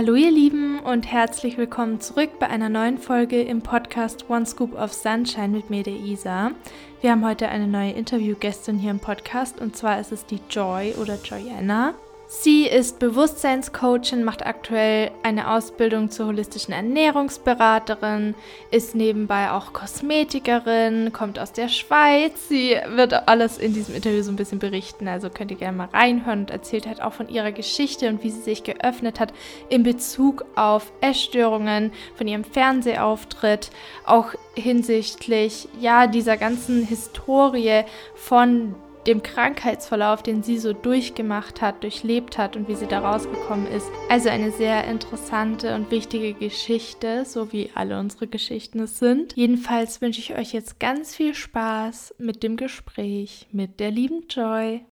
Hallo ihr Lieben und herzlich willkommen zurück bei einer neuen Folge im Podcast One Scoop of Sunshine mit mir, der Isa. Wir haben heute eine neue Interviewgästin hier im Podcast und zwar ist es die Joy oder Joyanna. Sie ist Bewusstseinscoachin, macht aktuell eine Ausbildung zur holistischen Ernährungsberaterin, ist nebenbei auch Kosmetikerin, kommt aus der Schweiz. Sie wird alles in diesem Interview so ein bisschen berichten, also könnt ihr gerne mal reinhören und erzählt halt auch von ihrer Geschichte und wie sie sich geöffnet hat in Bezug auf Essstörungen, von ihrem Fernsehauftritt, auch hinsichtlich ja dieser ganzen Historie von dem Krankheitsverlauf, den sie so durchgemacht hat, durchlebt hat und wie sie da rausgekommen ist. Also eine sehr interessante und wichtige Geschichte, so wie alle unsere Geschichten es sind. Jedenfalls wünsche ich euch jetzt ganz viel Spaß mit dem Gespräch mit der lieben Joy.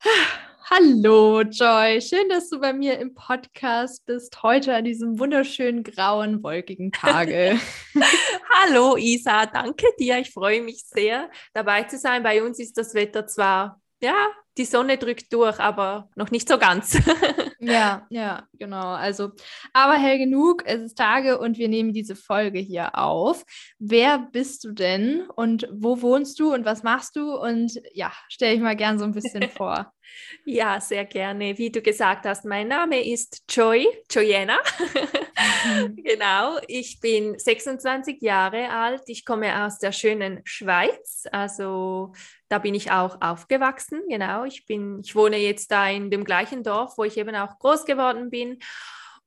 Hallo Joy, schön, dass du bei mir im Podcast bist, heute an diesem wunderschönen grauen, wolkigen Tage. Hallo Isa, danke dir, ich freue mich sehr dabei zu sein. Bei uns ist das Wetter zwar, ja, die Sonne drückt durch, aber noch nicht so ganz. ja, ja, genau. Also, aber hell genug, es ist Tage und wir nehmen diese Folge hier auf. Wer bist du denn und wo wohnst du und was machst du? Und ja, stell dich mal gern so ein bisschen vor. Ja, sehr gerne. Wie du gesagt hast, mein Name ist Joy, Joyena. genau, ich bin 26 Jahre alt. Ich komme aus der schönen Schweiz. Also da bin ich auch aufgewachsen. Genau, ich bin, ich wohne jetzt da in dem gleichen Dorf, wo ich eben auch groß geworden bin.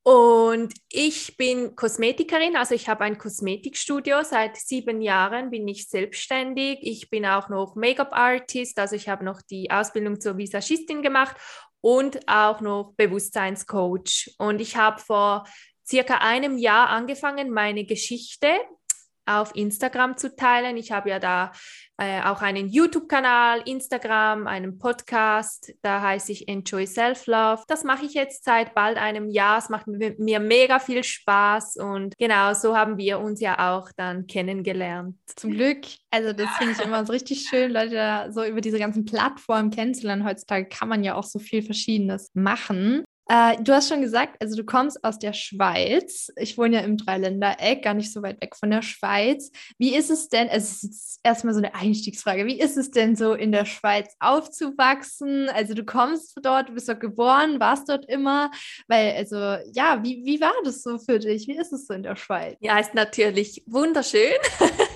Und ich bin Kosmetikerin, also ich habe ein Kosmetikstudio. Seit sieben Jahren bin ich selbstständig. Ich bin auch noch Make-up-Artist, also ich habe noch die Ausbildung zur Visagistin gemacht und auch noch Bewusstseinscoach. Und ich habe vor circa einem Jahr angefangen, meine Geschichte auf Instagram zu teilen. Ich habe ja da äh, auch einen YouTube-Kanal, Instagram, einen Podcast, da heiße ich Enjoy Self-Love. Das mache ich jetzt seit bald einem Jahr. Es macht mir mega viel Spaß und genau so haben wir uns ja auch dann kennengelernt. Zum Glück. Also das finde ich immer so richtig schön, Leute so über diese ganzen Plattformen kennenzulernen. Heutzutage kann man ja auch so viel Verschiedenes machen. Äh, du hast schon gesagt, also du kommst aus der Schweiz. Ich wohne ja im Dreiländereck, gar nicht so weit weg von der Schweiz. Wie ist es denn, also es ist erstmal so eine Einstiegsfrage, wie ist es denn so in der Schweiz aufzuwachsen? Also du kommst dort, du bist dort geboren, warst dort immer, weil also ja, wie, wie war das so für dich? Wie ist es so in der Schweiz? Ja, ist natürlich wunderschön.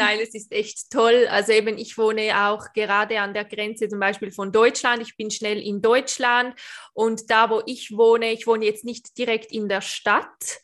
Nein, es ist echt toll. Also eben, ich wohne auch gerade an der Grenze zum Beispiel von Deutschland. Ich bin schnell in Deutschland und da, wo ich wohne, ich wohne jetzt nicht direkt in der Stadt,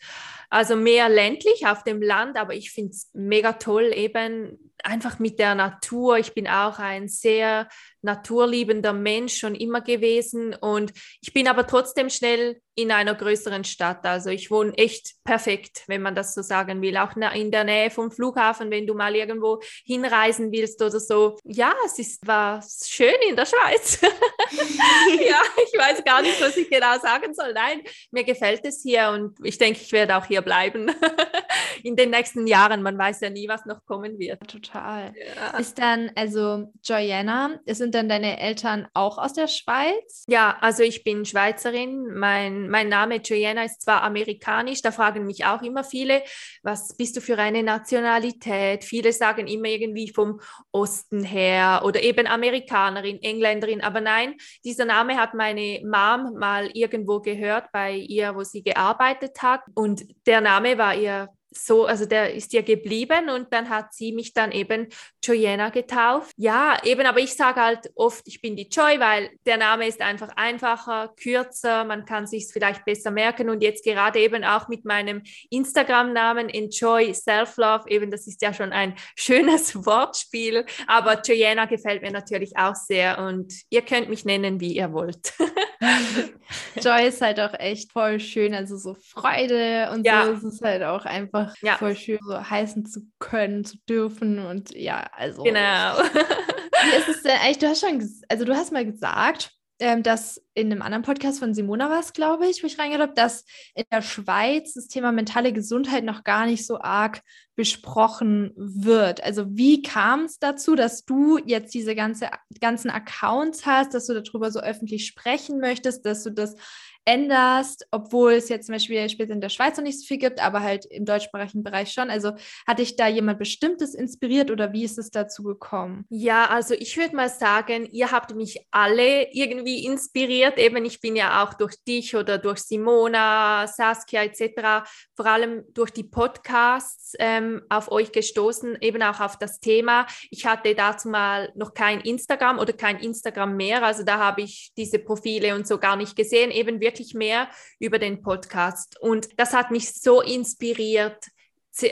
also mehr ländlich auf dem Land, aber ich finde es mega toll, eben einfach mit der Natur. Ich bin auch ein sehr naturliebender Mensch schon immer gewesen und ich bin aber trotzdem schnell in einer größeren Stadt. Also ich wohne echt perfekt, wenn man das so sagen will. Auch in der Nähe vom Flughafen, wenn du mal irgendwo hinreisen willst oder so. Ja, es ist, war schön in der Schweiz. ja, ich weiß gar nicht, was ich genau sagen soll. Nein, mir gefällt es hier und ich denke, ich werde auch hier bleiben in den nächsten Jahren. Man weiß ja nie, was noch kommen wird. Total. Ja. Ist dann, also Joyanna, sind dann deine Eltern auch aus der Schweiz? Ja, also ich bin Schweizerin. Mein, mein Name Joanna ist zwar amerikanisch, da fragen mich auch immer viele, was bist du für eine Nationalität? Viele sagen immer irgendwie vom Osten her oder eben Amerikanerin, Engländerin, aber nein, dieser Name hat meine Mom mal irgendwo gehört bei ihr, wo sie gearbeitet hat und der Name war ihr so, also der ist ja geblieben und dann hat sie mich dann eben Joyena getauft. Ja, eben, aber ich sage halt oft, ich bin die Joy, weil der Name ist einfach einfacher, kürzer, man kann sich vielleicht besser merken und jetzt gerade eben auch mit meinem Instagram-Namen Enjoy Self-Love, eben das ist ja schon ein schönes Wortspiel, aber Joyena gefällt mir natürlich auch sehr und ihr könnt mich nennen, wie ihr wollt. Joy ist halt auch echt voll schön, also so Freude und ja. so. Es ist halt auch einfach ja. voll schön, so heißen zu können, zu dürfen und ja, also. Genau. Wie ist es denn eigentlich? Du hast schon, also du hast mal gesagt, ähm, dass in einem anderen Podcast von Simona war es, glaube ich, wo ich reingehört habe, dass in der Schweiz das Thema mentale Gesundheit noch gar nicht so arg besprochen wird. Also wie kam es dazu, dass du jetzt diese ganze, ganzen Accounts hast, dass du darüber so öffentlich sprechen möchtest, dass du das änderst, obwohl es jetzt zum Beispiel später in der Schweiz noch nicht so viel gibt, aber halt im deutschsprachigen Bereich schon. Also hat dich da jemand Bestimmtes inspiriert oder wie ist es dazu gekommen? Ja, also ich würde mal sagen, ihr habt mich alle irgendwie inspiriert. Eben, ich bin ja auch durch dich oder durch Simona, Saskia etc., vor allem durch die Podcasts ähm, auf euch gestoßen, eben auch auf das Thema. Ich hatte dazu mal noch kein Instagram oder kein Instagram mehr, also da habe ich diese Profile und so gar nicht gesehen, eben wirklich wirklich mehr über den Podcast. Und das hat mich so inspiriert,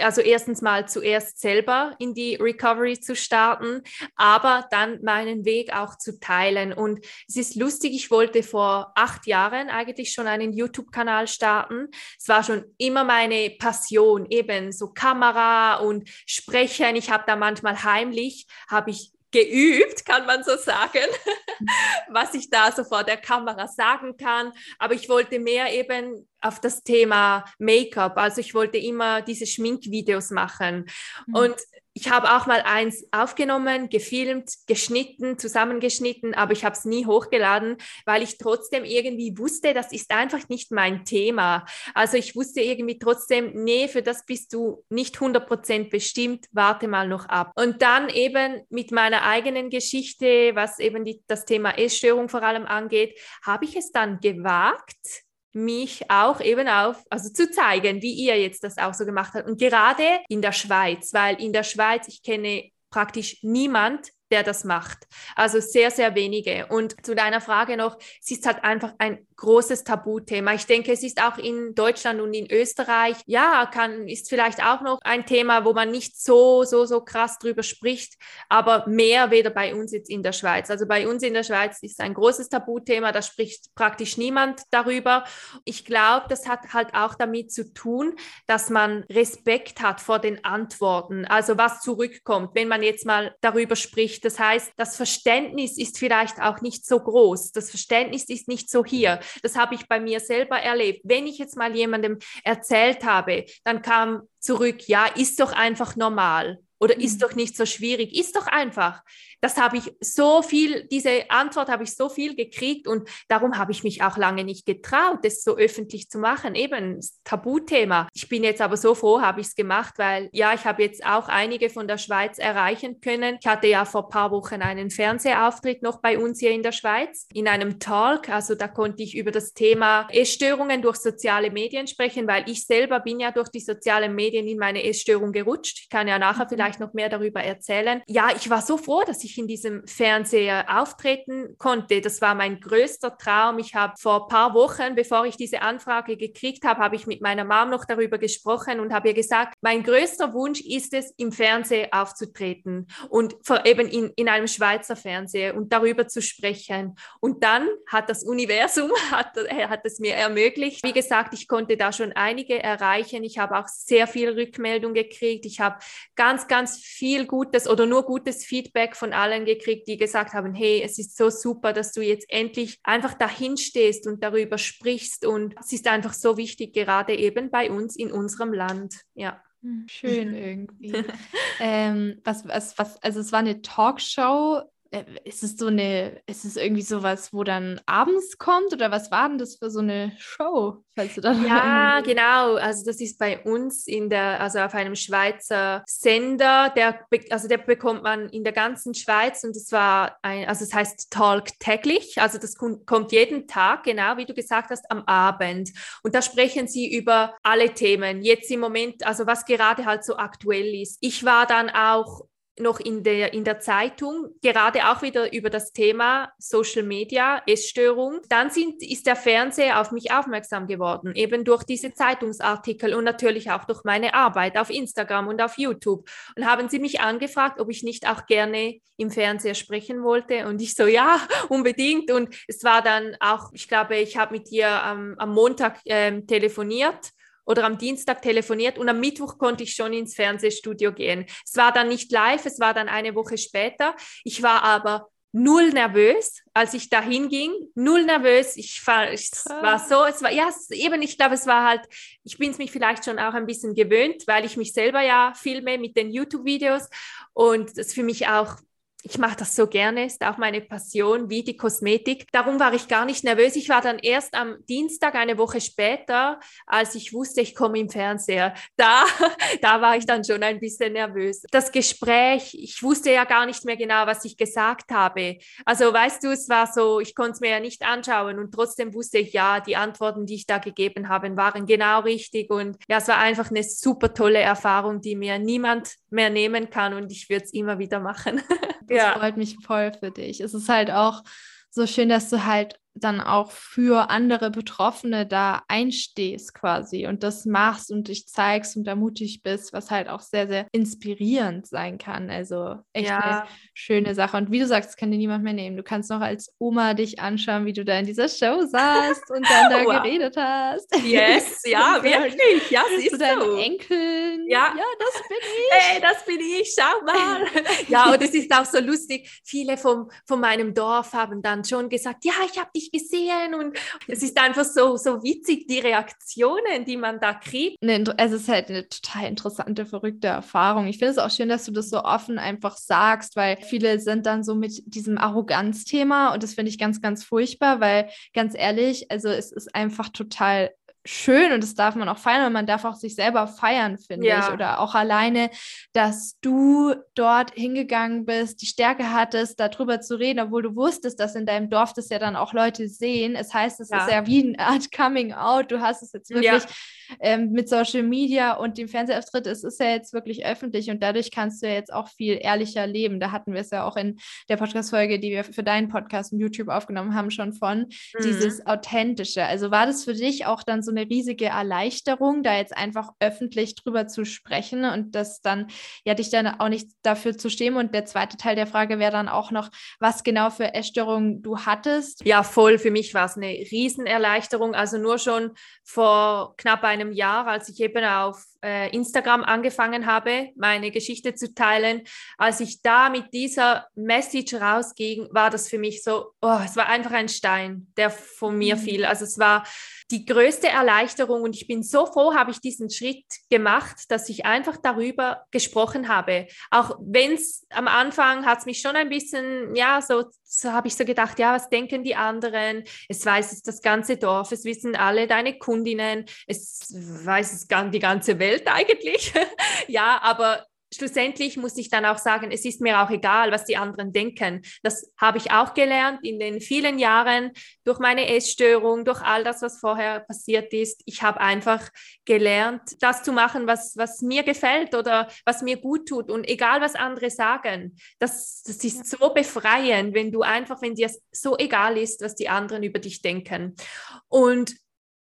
also erstens mal zuerst selber in die Recovery zu starten, aber dann meinen Weg auch zu teilen. Und es ist lustig, ich wollte vor acht Jahren eigentlich schon einen YouTube-Kanal starten. Es war schon immer meine Passion, eben so Kamera und Sprechen. Ich habe da manchmal heimlich, habe ich geübt, kann man so sagen, was ich da so vor der Kamera sagen kann. Aber ich wollte mehr eben auf das Thema Make-up. Also ich wollte immer diese Schminkvideos machen. Mhm. Und ich habe auch mal eins aufgenommen, gefilmt, geschnitten, zusammengeschnitten, aber ich habe es nie hochgeladen, weil ich trotzdem irgendwie wusste, das ist einfach nicht mein Thema. Also ich wusste irgendwie trotzdem, nee, für das bist du nicht 100% bestimmt, warte mal noch ab. Und dann eben mit meiner eigenen Geschichte, was eben die, das Thema Essstörung vor allem angeht, habe ich es dann gewagt, mich auch eben auf, also zu zeigen, wie ihr jetzt das auch so gemacht habt. Und gerade in der Schweiz, weil in der Schweiz, ich kenne praktisch niemand, der das macht. Also sehr, sehr wenige. Und zu deiner Frage noch, es ist halt einfach ein großes Tabuthema. Ich denke, es ist auch in Deutschland und in Österreich, ja, kann, ist vielleicht auch noch ein Thema, wo man nicht so, so, so krass drüber spricht, aber mehr weder bei uns jetzt in der Schweiz. Also bei uns in der Schweiz ist ein großes Tabuthema, da spricht praktisch niemand darüber. Ich glaube, das hat halt auch damit zu tun, dass man Respekt hat vor den Antworten, also was zurückkommt, wenn man jetzt mal darüber spricht. Das heißt, das Verständnis ist vielleicht auch nicht so groß, das Verständnis ist nicht so hier. Das habe ich bei mir selber erlebt. Wenn ich jetzt mal jemandem erzählt habe, dann kam zurück, ja, ist doch einfach normal oder ist mhm. doch nicht so schwierig, ist doch einfach das habe ich so viel, diese Antwort habe ich so viel gekriegt und darum habe ich mich auch lange nicht getraut, das so öffentlich zu machen. Eben Tabuthema. Ich bin jetzt aber so froh, habe ich es gemacht, weil ja, ich habe jetzt auch einige von der Schweiz erreichen können. Ich hatte ja vor ein paar Wochen einen Fernsehauftritt noch bei uns hier in der Schweiz in einem Talk. Also da konnte ich über das Thema Essstörungen durch soziale Medien sprechen, weil ich selber bin ja durch die sozialen Medien in meine Essstörung gerutscht. Ich kann ja nachher mhm. Vielleicht noch mehr darüber erzählen. Ja, ich war so froh, dass ich in diesem Fernseher auftreten konnte. Das war mein größter Traum. Ich habe vor ein paar Wochen, bevor ich diese Anfrage gekriegt habe, habe ich mit meiner Mom noch darüber gesprochen und habe ihr gesagt, mein größter Wunsch ist es, im Fernsehen aufzutreten und eben in, in einem Schweizer Fernseher und darüber zu sprechen. Und dann hat das Universum, hat, hat es mir ermöglicht. Wie gesagt, ich konnte da schon einige erreichen. Ich habe auch sehr viel Rückmeldung gekriegt. Ich habe ganz, ganz viel Gutes oder nur gutes Feedback von allen gekriegt, die gesagt haben, hey, es ist so super, dass du jetzt endlich einfach dahin stehst und darüber sprichst und es ist einfach so wichtig, gerade eben bei uns in unserem Land. Ja. Schön irgendwie. ähm, was, was, was, also es war eine Talkshow ist es so eine, ist es irgendwie sowas, wo dann abends kommt oder was war denn das für so eine Show, falls du da Ja, genau. Also das ist bei uns in der, also auf einem Schweizer Sender, der, also der bekommt man in der ganzen Schweiz und es war ein, also es heißt Talk täglich, also das kommt jeden Tag, genau wie du gesagt hast, am Abend. Und da sprechen sie über alle Themen. Jetzt im Moment, also was gerade halt so aktuell ist. Ich war dann auch noch in der, in der Zeitung, gerade auch wieder über das Thema Social Media, Essstörung. Dann sind, ist der Fernseher auf mich aufmerksam geworden, eben durch diese Zeitungsartikel und natürlich auch durch meine Arbeit auf Instagram und auf YouTube. Und haben sie mich angefragt, ob ich nicht auch gerne im Fernseher sprechen wollte. Und ich so, ja, unbedingt. Und es war dann auch, ich glaube, ich habe mit ihr ähm, am Montag ähm, telefoniert oder am Dienstag telefoniert und am Mittwoch konnte ich schon ins Fernsehstudio gehen. Es war dann nicht live, es war dann eine Woche später. Ich war aber null nervös, als ich dahin ging, null nervös. Ich war, ich war so, es war, ja, eben, ich glaube, es war halt, ich bin es mich vielleicht schon auch ein bisschen gewöhnt, weil ich mich selber ja filme mit den YouTube-Videos und das für mich auch ich mache das so gerne, ist auch meine Passion, wie die Kosmetik. Darum war ich gar nicht nervös. Ich war dann erst am Dienstag, eine Woche später, als ich wusste, ich komme im Fernseher. Da, da war ich dann schon ein bisschen nervös. Das Gespräch, ich wusste ja gar nicht mehr genau, was ich gesagt habe. Also weißt du, es war so, ich konnte es mir ja nicht anschauen und trotzdem wusste ich, ja, die Antworten, die ich da gegeben habe, waren genau richtig. Und ja, es war einfach eine super tolle Erfahrung, die mir niemand mehr nehmen kann und ich würde es immer wieder machen. Ja. freut mich voll für dich. Es ist halt auch so schön, dass du halt dann auch für andere Betroffene da einstehst quasi und das machst und dich zeigst und ermutigt bist, was halt auch sehr, sehr inspirierend sein kann. Also echt ja. eine schöne Sache. Und wie du sagst, kann dir niemand mehr nehmen. Du kannst noch als Oma dich anschauen, wie du da in dieser Show saßt und dann da wow. geredet hast. Yes, ja, wirklich. Ja, siehst du. deinen. Enkeln. Ja. ja, das bin ich. Hey, das bin ich, schau mal. ja, und es ist auch so lustig. Viele vom, von meinem Dorf haben dann schon gesagt, ja, ich habe dich dich gesehen und es ist einfach so, so witzig, die Reaktionen, die man da kriegt. Es ist halt eine total interessante, verrückte Erfahrung. Ich finde es auch schön, dass du das so offen einfach sagst, weil viele sind dann so mit diesem Arroganzthema und das finde ich ganz, ganz furchtbar, weil ganz ehrlich, also es ist einfach total schön und das darf man auch feiern und man darf auch sich selber feiern, finde ja. ich. Oder auch alleine, dass du dort hingegangen bist, die Stärke hattest, darüber zu reden, obwohl du wusstest, dass in deinem Dorf das ja dann auch Leute sehen. Es heißt, es ja. ist ja wie eine Art Coming Out. Du hast es jetzt wirklich. Ähm, mit Social Media und dem Fernsehauftritt, es ist ja jetzt wirklich öffentlich und dadurch kannst du ja jetzt auch viel ehrlicher leben. Da hatten wir es ja auch in der Podcast-Folge, die wir für deinen Podcast und YouTube aufgenommen haben, schon von mhm. dieses Authentische. Also war das für dich auch dann so eine riesige Erleichterung, da jetzt einfach öffentlich drüber zu sprechen und das dann, ja, dich dann auch nicht dafür zu stehen. Und der zweite Teil der Frage wäre dann auch noch, was genau für Essstörungen du hattest. Ja, voll. Für mich war es eine Riesenerleichterung. Also nur schon vor knapp einem Jahr, als ich eben auf äh, Instagram angefangen habe, meine Geschichte zu teilen, als ich da mit dieser Message rausging, war das für mich so, oh, es war einfach ein Stein, der von mir mhm. fiel. Also es war die größte Erleichterung und ich bin so froh, habe ich diesen Schritt gemacht, dass ich einfach darüber gesprochen habe. Auch wenn es am Anfang hat es mich schon ein bisschen, ja, so, so habe ich so gedacht, ja, was denken die anderen? Es weiß es das ganze Dorf, es wissen alle deine Kundinnen, es weiß es die ganze Welt eigentlich. ja, aber schlussendlich muss ich dann auch sagen, es ist mir auch egal, was die anderen denken. Das habe ich auch gelernt in den vielen Jahren durch meine Essstörung, durch all das, was vorher passiert ist. Ich habe einfach gelernt, das zu machen, was, was mir gefällt oder was mir gut tut. Und egal, was andere sagen, das, das ist so befreiend, wenn du einfach, wenn dir so egal ist, was die anderen über dich denken. Und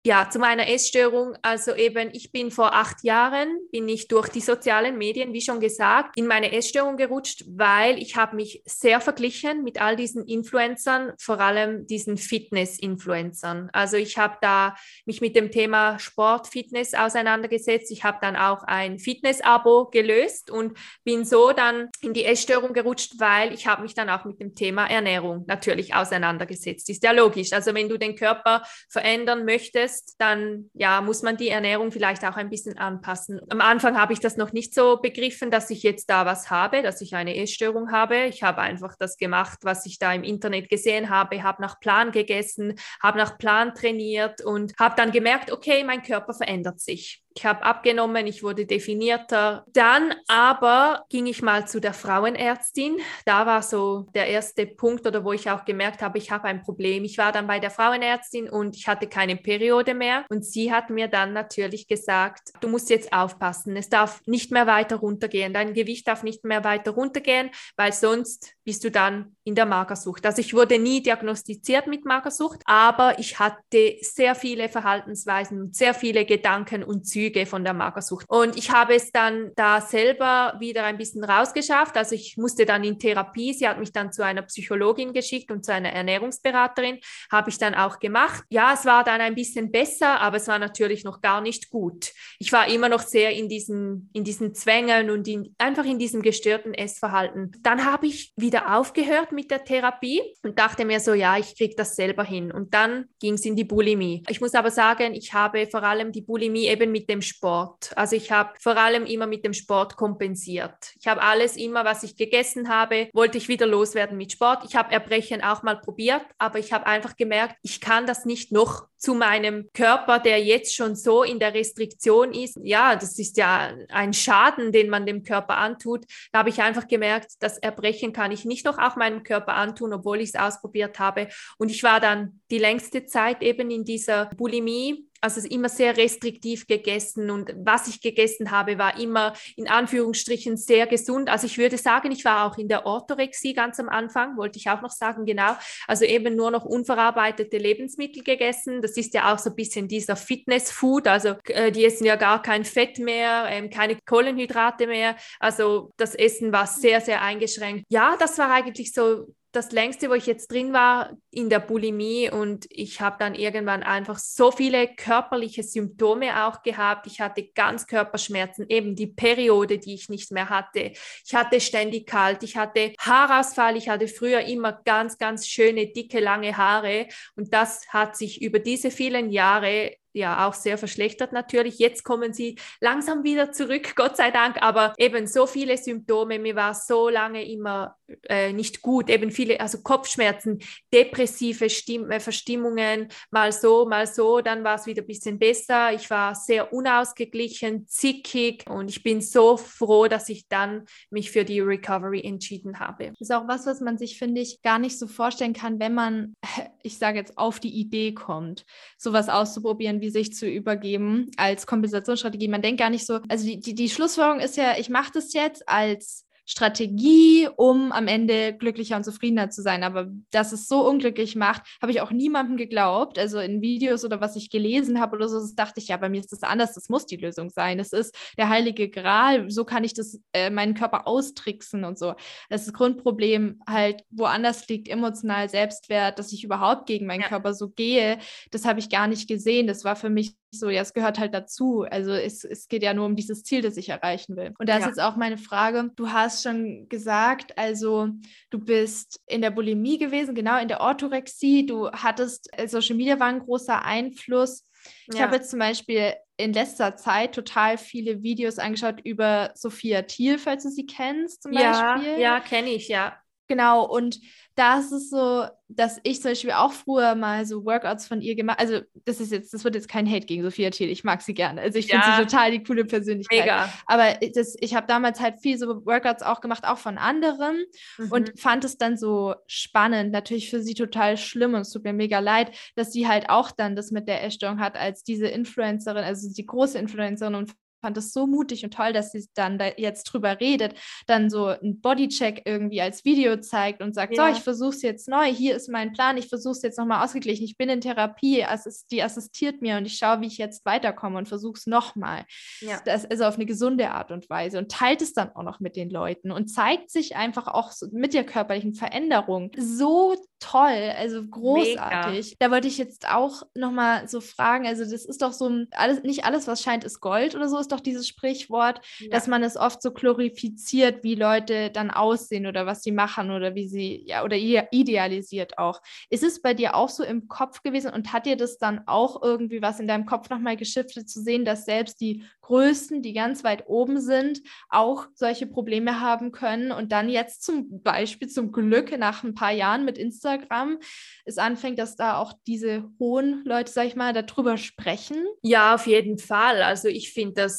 ja, zu meiner Essstörung. Also eben, ich bin vor acht Jahren, bin ich durch die sozialen Medien, wie schon gesagt, in meine Essstörung gerutscht, weil ich habe mich sehr verglichen mit all diesen Influencern, vor allem diesen Fitness-Influencern. Also ich habe da mich mit dem Thema Sport, Fitness auseinandergesetzt. Ich habe dann auch ein Fitness-Abo gelöst und bin so dann in die Essstörung gerutscht, weil ich habe mich dann auch mit dem Thema Ernährung natürlich auseinandergesetzt. Ist ja logisch. Also wenn du den Körper verändern möchtest, ist, dann ja, muss man die Ernährung vielleicht auch ein bisschen anpassen. Am Anfang habe ich das noch nicht so begriffen, dass ich jetzt da was habe, dass ich eine Essstörung habe. Ich habe einfach das gemacht, was ich da im Internet gesehen habe, habe nach Plan gegessen, habe nach Plan trainiert und habe dann gemerkt, okay, mein Körper verändert sich. Ich habe abgenommen, ich wurde definierter. Dann aber ging ich mal zu der Frauenärztin. Da war so der erste Punkt oder wo ich auch gemerkt habe, ich habe ein Problem. Ich war dann bei der Frauenärztin und ich hatte keine Periode mehr. Und sie hat mir dann natürlich gesagt, du musst jetzt aufpassen. Es darf nicht mehr weiter runtergehen. Dein Gewicht darf nicht mehr weiter runtergehen, weil sonst bist du dann in der Magersucht. Also ich wurde nie diagnostiziert mit Magersucht, aber ich hatte sehr viele Verhaltensweisen, sehr viele Gedanken und Züge Züge von der Magersucht. Und ich habe es dann da selber wieder ein bisschen rausgeschafft. Also ich musste dann in Therapie. Sie hat mich dann zu einer Psychologin geschickt und zu einer Ernährungsberaterin. Habe ich dann auch gemacht. Ja, es war dann ein bisschen besser, aber es war natürlich noch gar nicht gut. Ich war immer noch sehr in diesen, in diesen Zwängen und in, einfach in diesem gestörten Essverhalten. Dann habe ich wieder aufgehört mit der Therapie und dachte mir so, ja, ich kriege das selber hin. Und dann ging es in die Bulimie. Ich muss aber sagen, ich habe vor allem die Bulimie eben mit dem Sport. Also ich habe vor allem immer mit dem Sport kompensiert. Ich habe alles immer, was ich gegessen habe, wollte ich wieder loswerden mit Sport. Ich habe Erbrechen auch mal probiert, aber ich habe einfach gemerkt, ich kann das nicht noch zu meinem Körper, der jetzt schon so in der Restriktion ist. Ja, das ist ja ein Schaden, den man dem Körper antut. Da habe ich einfach gemerkt, das Erbrechen kann ich nicht noch auch meinem Körper antun, obwohl ich es ausprobiert habe. Und ich war dann die längste Zeit eben in dieser Bulimie also immer sehr restriktiv gegessen und was ich gegessen habe, war immer in Anführungsstrichen sehr gesund. Also ich würde sagen, ich war auch in der Orthorexie ganz am Anfang, wollte ich auch noch sagen, genau. Also eben nur noch unverarbeitete Lebensmittel gegessen. Das ist ja auch so ein bisschen dieser Fitness-Food. Also äh, die essen ja gar kein Fett mehr, ähm, keine Kohlenhydrate mehr. Also das Essen war sehr, sehr eingeschränkt. Ja, das war eigentlich so das längste, wo ich jetzt drin war, in der Bulimie und ich habe dann irgendwann einfach so viele körperliche Symptome auch gehabt. Ich hatte ganz Körperschmerzen, eben die Periode, die ich nicht mehr hatte. Ich hatte ständig kalt, ich hatte Haarausfall, ich hatte früher immer ganz, ganz schöne, dicke, lange Haare und das hat sich über diese vielen Jahre ja auch sehr verschlechtert natürlich. Jetzt kommen sie langsam wieder zurück, Gott sei Dank, aber eben so viele Symptome. Mir war so lange immer äh, nicht gut, eben viele, also Kopfschmerzen, depressive Stimm äh, Verstimmungen, mal so, mal so, dann war es wieder ein bisschen besser. Ich war sehr unausgeglichen, zickig und ich bin so froh, dass ich dann mich für die Recovery entschieden habe. Das ist auch was, was man sich, finde ich, gar nicht so vorstellen kann, wenn man, ich sage jetzt, auf die Idee kommt, sowas auszuprobieren, wie sich zu übergeben als Kompensationsstrategie. Man denkt gar nicht so, also die, die, die Schlussfolgerung ist ja, ich mache das jetzt als Strategie, um am Ende glücklicher und zufriedener zu sein. Aber dass es so unglücklich macht, habe ich auch niemandem geglaubt. Also in Videos oder was ich gelesen habe oder so, das dachte ich, ja, bei mir ist das anders, das muss die Lösung sein. Es ist der heilige Gral, so kann ich das äh, meinen Körper austricksen und so. Das, das Grundproblem halt woanders liegt, emotional Selbstwert, dass ich überhaupt gegen meinen ja. Körper so gehe, das habe ich gar nicht gesehen. Das war für mich so, ja, es gehört halt dazu. Also es, es geht ja nur um dieses Ziel, das ich erreichen will. Und da ja. ist jetzt auch meine Frage, du hast schon gesagt, also du bist in der Bulimie gewesen, genau, in der Orthorexie, du hattest, äh, Social Media war ein großer Einfluss. Ich ja. habe jetzt zum Beispiel in letzter Zeit total viele Videos angeschaut über Sophia Thiel, falls du sie kennst, zum ja, Beispiel. Ja, kenne ich, ja. Genau, und da ist es so, dass ich zum Beispiel auch früher mal so Workouts von ihr gemacht Also, das ist jetzt, das wird jetzt kein Hate gegen Sophia Thiel. Ich mag sie gerne. Also, ich ja. finde sie total die coole Persönlichkeit. Mega. Aber das, ich habe damals halt viel so Workouts auch gemacht, auch von anderen mhm. und fand es dann so spannend. Natürlich für sie total schlimm und es tut mir mega leid, dass sie halt auch dann das mit der Essstörung hat, als diese Influencerin, also die große Influencerin und fand es so mutig und toll, dass sie dann da jetzt drüber redet, dann so ein Bodycheck irgendwie als Video zeigt und sagt, ja. so, ich versuche es jetzt neu, hier ist mein Plan, ich versuche es jetzt nochmal ausgeglichen, ich bin in Therapie, assist die assistiert mir und ich schaue, wie ich jetzt weiterkomme und versuche es nochmal. Ja. Das ist also auf eine gesunde Art und Weise und teilt es dann auch noch mit den Leuten und zeigt sich einfach auch so mit der körperlichen Veränderung so toll, also großartig. Mega. Da wollte ich jetzt auch nochmal so fragen, also das ist doch so ein, alles, nicht alles, was scheint, ist Gold oder so, ist doch dieses Sprichwort, ja. dass man es oft so glorifiziert, wie Leute dann aussehen oder was sie machen oder wie sie, ja, oder idealisiert auch. Ist es bei dir auch so im Kopf gewesen und hat dir das dann auch irgendwie was in deinem Kopf nochmal geschiftet zu sehen, dass selbst die Größten, die ganz weit oben sind, auch solche Probleme haben können und dann jetzt zum Beispiel zum Glück nach ein paar Jahren mit Instagram es anfängt, dass da auch diese hohen Leute, sag ich mal, darüber sprechen? Ja, auf jeden Fall. Also ich finde das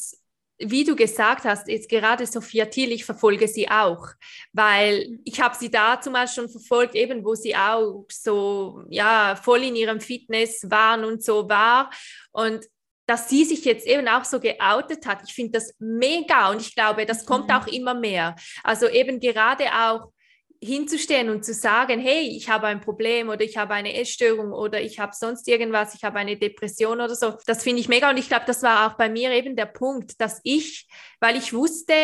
wie du gesagt hast, jetzt gerade Sophia Thiel, ich verfolge sie auch, weil ich habe sie da zumal schon verfolgt, eben wo sie auch so, ja, voll in ihrem Fitness waren und so war. Und dass sie sich jetzt eben auch so geoutet hat, ich finde das mega und ich glaube, das kommt mhm. auch immer mehr. Also eben gerade auch hinzustehen und zu sagen, hey, ich habe ein Problem oder ich habe eine Essstörung oder ich habe sonst irgendwas, ich habe eine Depression oder so. Das finde ich mega und ich glaube, das war auch bei mir eben der Punkt, dass ich, weil ich wusste,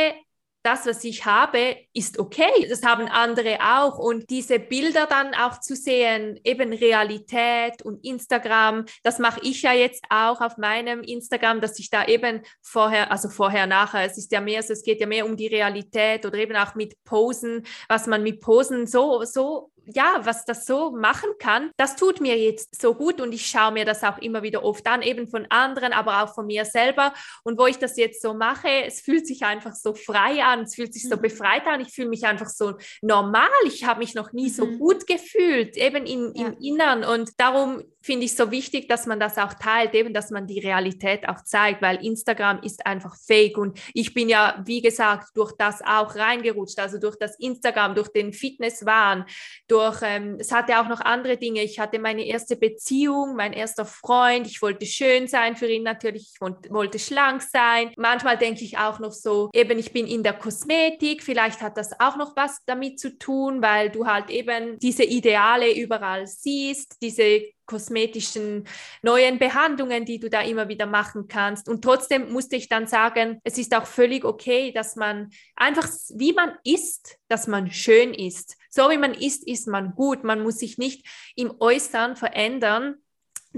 das, was ich habe, ist okay. Das haben andere auch. Und diese Bilder dann auch zu sehen, eben Realität und Instagram, das mache ich ja jetzt auch auf meinem Instagram, dass ich da eben vorher, also vorher, nachher, es ist ja mehr, also es geht ja mehr um die Realität oder eben auch mit Posen, was man mit Posen so, so ja, was das so machen kann, das tut mir jetzt so gut und ich schaue mir das auch immer wieder oft an, eben von anderen, aber auch von mir selber. Und wo ich das jetzt so mache, es fühlt sich einfach so frei an, es fühlt sich so mhm. befreit an, ich fühle mich einfach so normal. Ich habe mich noch nie so mhm. gut gefühlt, eben in, ja. im Innern. Und darum finde ich so wichtig, dass man das auch teilt, eben, dass man die Realität auch zeigt, weil Instagram ist einfach fake. Und ich bin ja, wie gesagt, durch das auch reingerutscht, also durch das Instagram, durch den Fitnesswahn, durch, ähm, es hatte auch noch andere Dinge. Ich hatte meine erste Beziehung, mein erster Freund, ich wollte schön sein für ihn natürlich, ich wollte schlank sein. Manchmal denke ich auch noch so, eben, ich bin in der Kosmetik, vielleicht hat das auch noch was damit zu tun, weil du halt eben diese Ideale überall siehst, diese kosmetischen neuen Behandlungen, die du da immer wieder machen kannst. Und trotzdem musste ich dann sagen, es ist auch völlig okay, dass man einfach, wie man ist, dass man schön ist. So wie man ist, ist man gut. Man muss sich nicht im Äußeren verändern,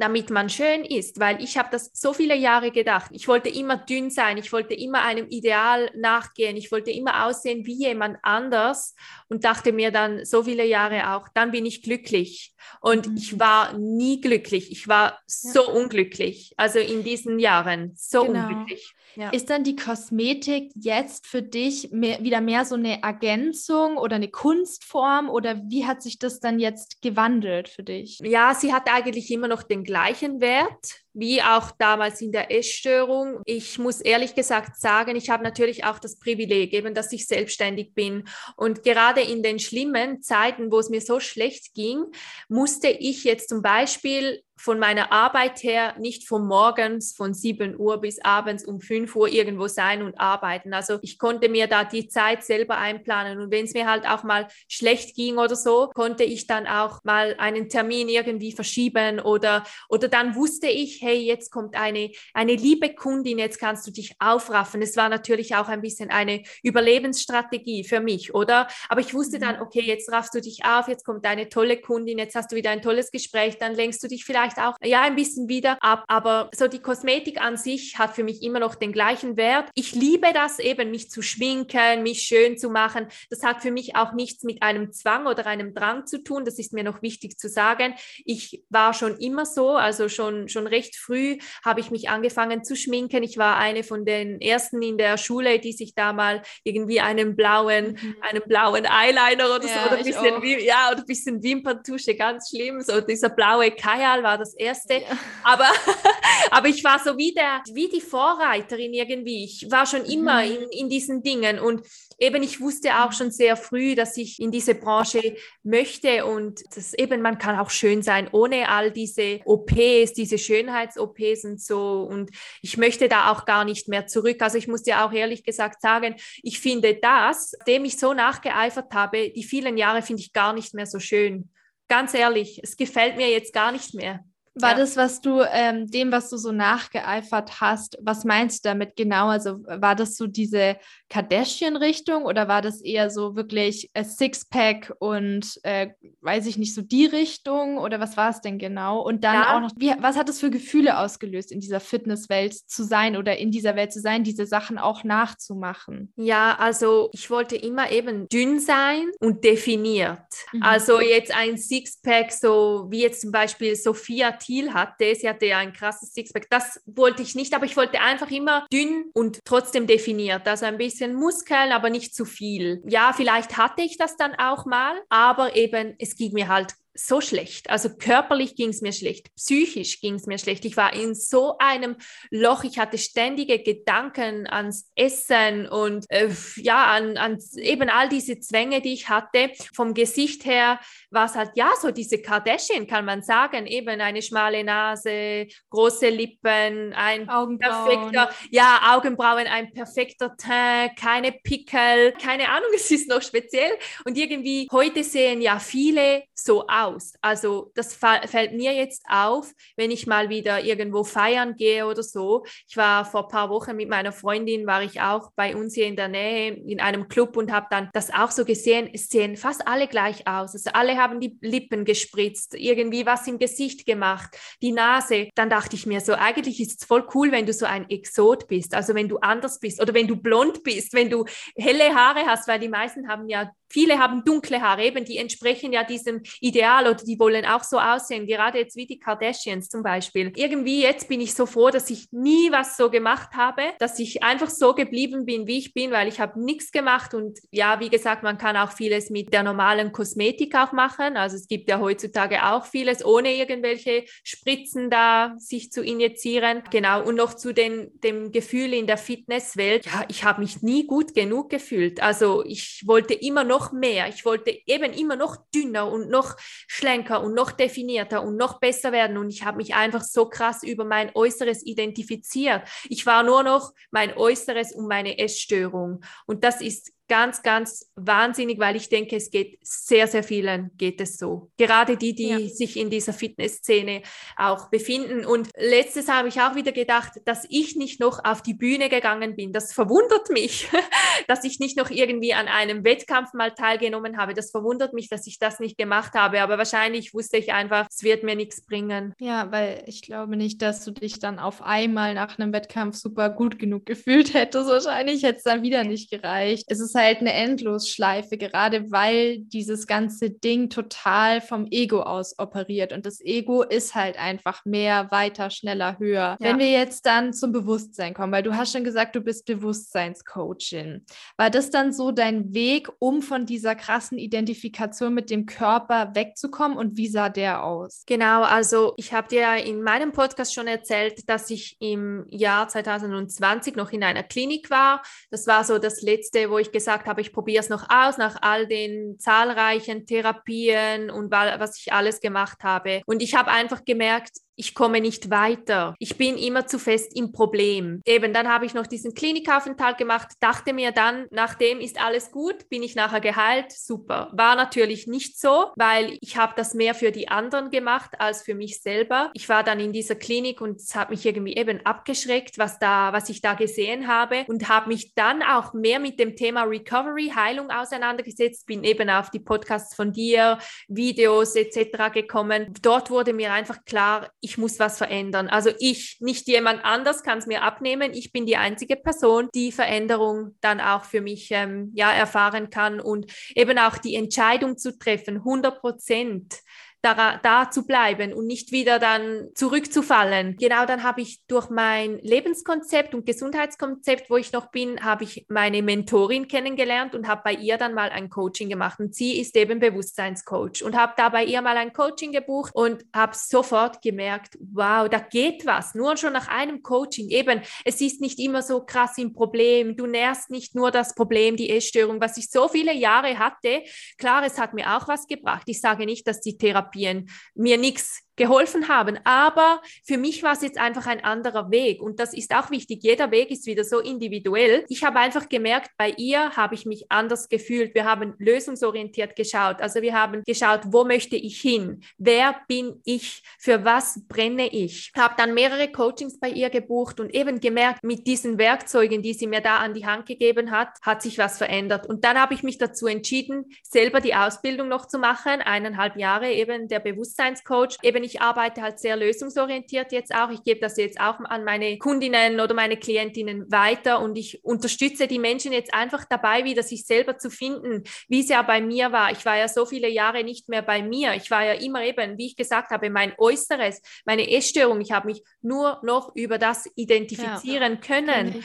damit man schön ist, weil ich habe das so viele Jahre gedacht. Ich wollte immer dünn sein, ich wollte immer einem Ideal nachgehen, ich wollte immer aussehen wie jemand anders und dachte mir dann so viele Jahre auch, dann bin ich glücklich. Und mhm. ich war nie glücklich, ich war so ja. unglücklich, also in diesen Jahren so genau. unglücklich. Ja. Ist dann die Kosmetik jetzt für dich mehr, wieder mehr so eine Ergänzung oder eine Kunstform oder wie hat sich das dann jetzt gewandelt für dich? Ja, sie hat eigentlich immer noch den gleichen Wert wie auch damals in der Essstörung. Ich muss ehrlich gesagt sagen, ich habe natürlich auch das Privileg, eben, dass ich selbstständig bin. Und gerade in den schlimmen Zeiten, wo es mir so schlecht ging, musste ich jetzt zum Beispiel von meiner Arbeit her nicht von morgens von 7 Uhr bis abends um 5 Uhr irgendwo sein und arbeiten. Also ich konnte mir da die Zeit selber einplanen und wenn es mir halt auch mal schlecht ging oder so, konnte ich dann auch mal einen Termin irgendwie verschieben oder, oder dann wusste ich, hey, jetzt kommt eine, eine liebe Kundin, jetzt kannst du dich aufraffen. Es war natürlich auch ein bisschen eine Überlebensstrategie für mich, oder? Aber ich wusste dann, mhm. okay, jetzt raffst du dich auf, jetzt kommt eine tolle Kundin, jetzt hast du wieder ein tolles Gespräch, dann lenkst du dich vielleicht vielleicht auch ja ein bisschen wieder ab, aber so die Kosmetik an sich hat für mich immer noch den gleichen Wert. Ich liebe das eben, mich zu schminken, mich schön zu machen. Das hat für mich auch nichts mit einem Zwang oder einem Drang zu tun. Das ist mir noch wichtig zu sagen. Ich war schon immer so, also schon, schon recht früh habe ich mich angefangen zu schminken. Ich war eine von den ersten in der Schule, die sich da mal irgendwie einen blauen, mhm. einen blauen Eyeliner oder ja, so, oder ein bisschen, ja, oder ein bisschen Wimperntusche, ganz schlimm. So dieser blaue Kajal war das erste. Ja. Aber, aber ich war so wie, der, wie die Vorreiterin irgendwie. Ich war schon immer mhm. in, in diesen Dingen und eben ich wusste auch schon sehr früh, dass ich in diese Branche möchte und das eben, man kann auch schön sein ohne all diese OPs, diese Schönheits-OPs und so. Und ich möchte da auch gar nicht mehr zurück. Also ich muss dir auch ehrlich gesagt sagen, ich finde das, dem ich so nachgeeifert habe, die vielen Jahre finde ich gar nicht mehr so schön. Ganz ehrlich, es gefällt mir jetzt gar nicht mehr. War ja. das, was du, ähm, dem, was du so nachgeeifert hast, was meinst du damit genau? Also war das so diese Kardashian-Richtung oder war das eher so wirklich Sixpack und äh, weiß ich nicht, so die Richtung oder was war es denn genau? Und dann ja. auch noch, wie, was hat es für Gefühle ausgelöst, in dieser Fitnesswelt zu sein oder in dieser Welt zu sein, diese Sachen auch nachzumachen? Ja, also ich wollte immer eben dünn sein und definiert. Mhm. Also jetzt ein Sixpack, so wie jetzt zum Beispiel Sophia Thiel hatte, sie hatte ja ein krasses Sixpack, das wollte ich nicht, aber ich wollte einfach immer dünn und trotzdem definiert, also ein bisschen Muskeln, aber nicht zu viel. Ja, vielleicht hatte ich das dann auch mal, aber eben, es ging mir halt so schlecht. Also körperlich ging es mir schlecht, psychisch ging es mir schlecht. Ich war in so einem Loch. Ich hatte ständige Gedanken ans Essen und äh, ja, an, an eben all diese Zwänge, die ich hatte. Vom Gesicht her war es halt ja so diese Kardashian, kann man sagen. Eben eine schmale Nase, große Lippen, ein Augenbrauen. perfekter, ja, Augenbrauen, ein perfekter Teint, keine Pickel, keine Ahnung, es ist noch speziell. Und irgendwie heute sehen ja viele so aus. Also das fällt mir jetzt auf, wenn ich mal wieder irgendwo feiern gehe oder so. Ich war vor ein paar Wochen mit meiner Freundin, war ich auch bei uns hier in der Nähe in einem Club und habe dann das auch so gesehen. Es sehen fast alle gleich aus. Also alle haben die Lippen gespritzt, irgendwie was im Gesicht gemacht, die Nase. Dann dachte ich mir so, eigentlich ist es voll cool, wenn du so ein Exot bist, also wenn du anders bist oder wenn du blond bist, wenn du helle Haare hast, weil die meisten haben ja Viele haben dunkle Haare, eben die entsprechen ja diesem Ideal oder die wollen auch so aussehen, gerade jetzt wie die Kardashians zum Beispiel. Irgendwie jetzt bin ich so froh, dass ich nie was so gemacht habe, dass ich einfach so geblieben bin, wie ich bin, weil ich habe nichts gemacht und ja, wie gesagt, man kann auch vieles mit der normalen Kosmetik auch machen. Also es gibt ja heutzutage auch vieles, ohne irgendwelche Spritzen da sich zu injizieren. Genau, und noch zu den, dem Gefühl in der Fitnesswelt. Ja, ich habe mich nie gut genug gefühlt. Also ich wollte immer noch noch mehr. Ich wollte eben immer noch dünner und noch schlanker und noch definierter und noch besser werden. Und ich habe mich einfach so krass über mein Äußeres identifiziert. Ich war nur noch mein Äußeres und meine Essstörung. Und das ist ganz, ganz wahnsinnig, weil ich denke, es geht sehr, sehr vielen geht es so. Gerade die, die ja. sich in dieser Fitnessszene auch befinden. Und letztes habe ich auch wieder gedacht, dass ich nicht noch auf die Bühne gegangen bin. Das verwundert mich, dass ich nicht noch irgendwie an einem Wettkampf mal teilgenommen habe. Das verwundert mich, dass ich das nicht gemacht habe. Aber wahrscheinlich wusste ich einfach, es wird mir nichts bringen. Ja, weil ich glaube nicht, dass du dich dann auf einmal nach einem Wettkampf super gut genug gefühlt hättest. Wahrscheinlich hätte es dann wieder nicht gereicht. Es ist halt eine Endlosschleife, gerade weil dieses ganze Ding total vom Ego aus operiert. Und das Ego ist halt einfach mehr, weiter, schneller, höher. Ja. Wenn wir jetzt dann zum Bewusstsein kommen, weil du hast schon gesagt, du bist Bewusstseinscoachin. War das dann so dein Weg, um von dieser krassen Identifikation mit dem Körper wegzukommen? Und wie sah der aus? Genau, also ich habe dir in meinem Podcast schon erzählt, dass ich im Jahr 2020 noch in einer Klinik war. Das war so das letzte, wo ich gesagt gesagt habe, ich probiere es noch aus nach all den zahlreichen Therapien und was ich alles gemacht habe. Und ich habe einfach gemerkt, ich komme nicht weiter. Ich bin immer zu fest im Problem. Eben, dann habe ich noch diesen Klinikaufenthalt gemacht, dachte mir dann, nachdem ist alles gut, bin ich nachher geheilt, super. War natürlich nicht so, weil ich habe das mehr für die anderen gemacht als für mich selber. Ich war dann in dieser Klinik und es hat mich irgendwie eben abgeschreckt, was da, was ich da gesehen habe und habe mich dann auch mehr mit dem Thema Recovery, Heilung auseinandergesetzt, bin eben auf die Podcasts von dir, Videos etc. gekommen. Dort wurde mir einfach klar, muss was verändern. Also ich, nicht jemand anders kann es mir abnehmen. Ich bin die einzige Person, die Veränderung dann auch für mich ähm, ja, erfahren kann und eben auch die Entscheidung zu treffen, 100 Prozent da, da zu bleiben und nicht wieder dann zurückzufallen. Genau dann habe ich durch mein Lebenskonzept und Gesundheitskonzept, wo ich noch bin, habe ich meine Mentorin kennengelernt und habe bei ihr dann mal ein Coaching gemacht. Und sie ist eben Bewusstseinscoach und habe da bei ihr mal ein Coaching gebucht und habe sofort gemerkt, wow, da geht was. Nur schon nach einem Coaching. Eben, es ist nicht immer so krass im Problem. Du nährst nicht nur das Problem, die Essstörung, was ich so viele Jahre hatte. Klar, es hat mir auch was gebracht. Ich sage nicht, dass die Therapie Therapien mir nichts geholfen haben. Aber für mich war es jetzt einfach ein anderer Weg. Und das ist auch wichtig. Jeder Weg ist wieder so individuell. Ich habe einfach gemerkt, bei ihr habe ich mich anders gefühlt. Wir haben lösungsorientiert geschaut. Also wir haben geschaut, wo möchte ich hin? Wer bin ich? Für was brenne ich? Habe dann mehrere Coachings bei ihr gebucht und eben gemerkt, mit diesen Werkzeugen, die sie mir da an die Hand gegeben hat, hat sich was verändert. Und dann habe ich mich dazu entschieden, selber die Ausbildung noch zu machen. Eineinhalb Jahre eben der Bewusstseinscoach. Eben ich arbeite halt sehr lösungsorientiert jetzt auch. Ich gebe das jetzt auch an meine Kundinnen oder meine Klientinnen weiter und ich unterstütze die Menschen jetzt einfach dabei, wieder sich selber zu finden, wie es ja bei mir war. Ich war ja so viele Jahre nicht mehr bei mir. Ich war ja immer eben, wie ich gesagt habe, mein Äußeres, meine Essstörung. Ich habe mich nur noch über das identifizieren ja, können.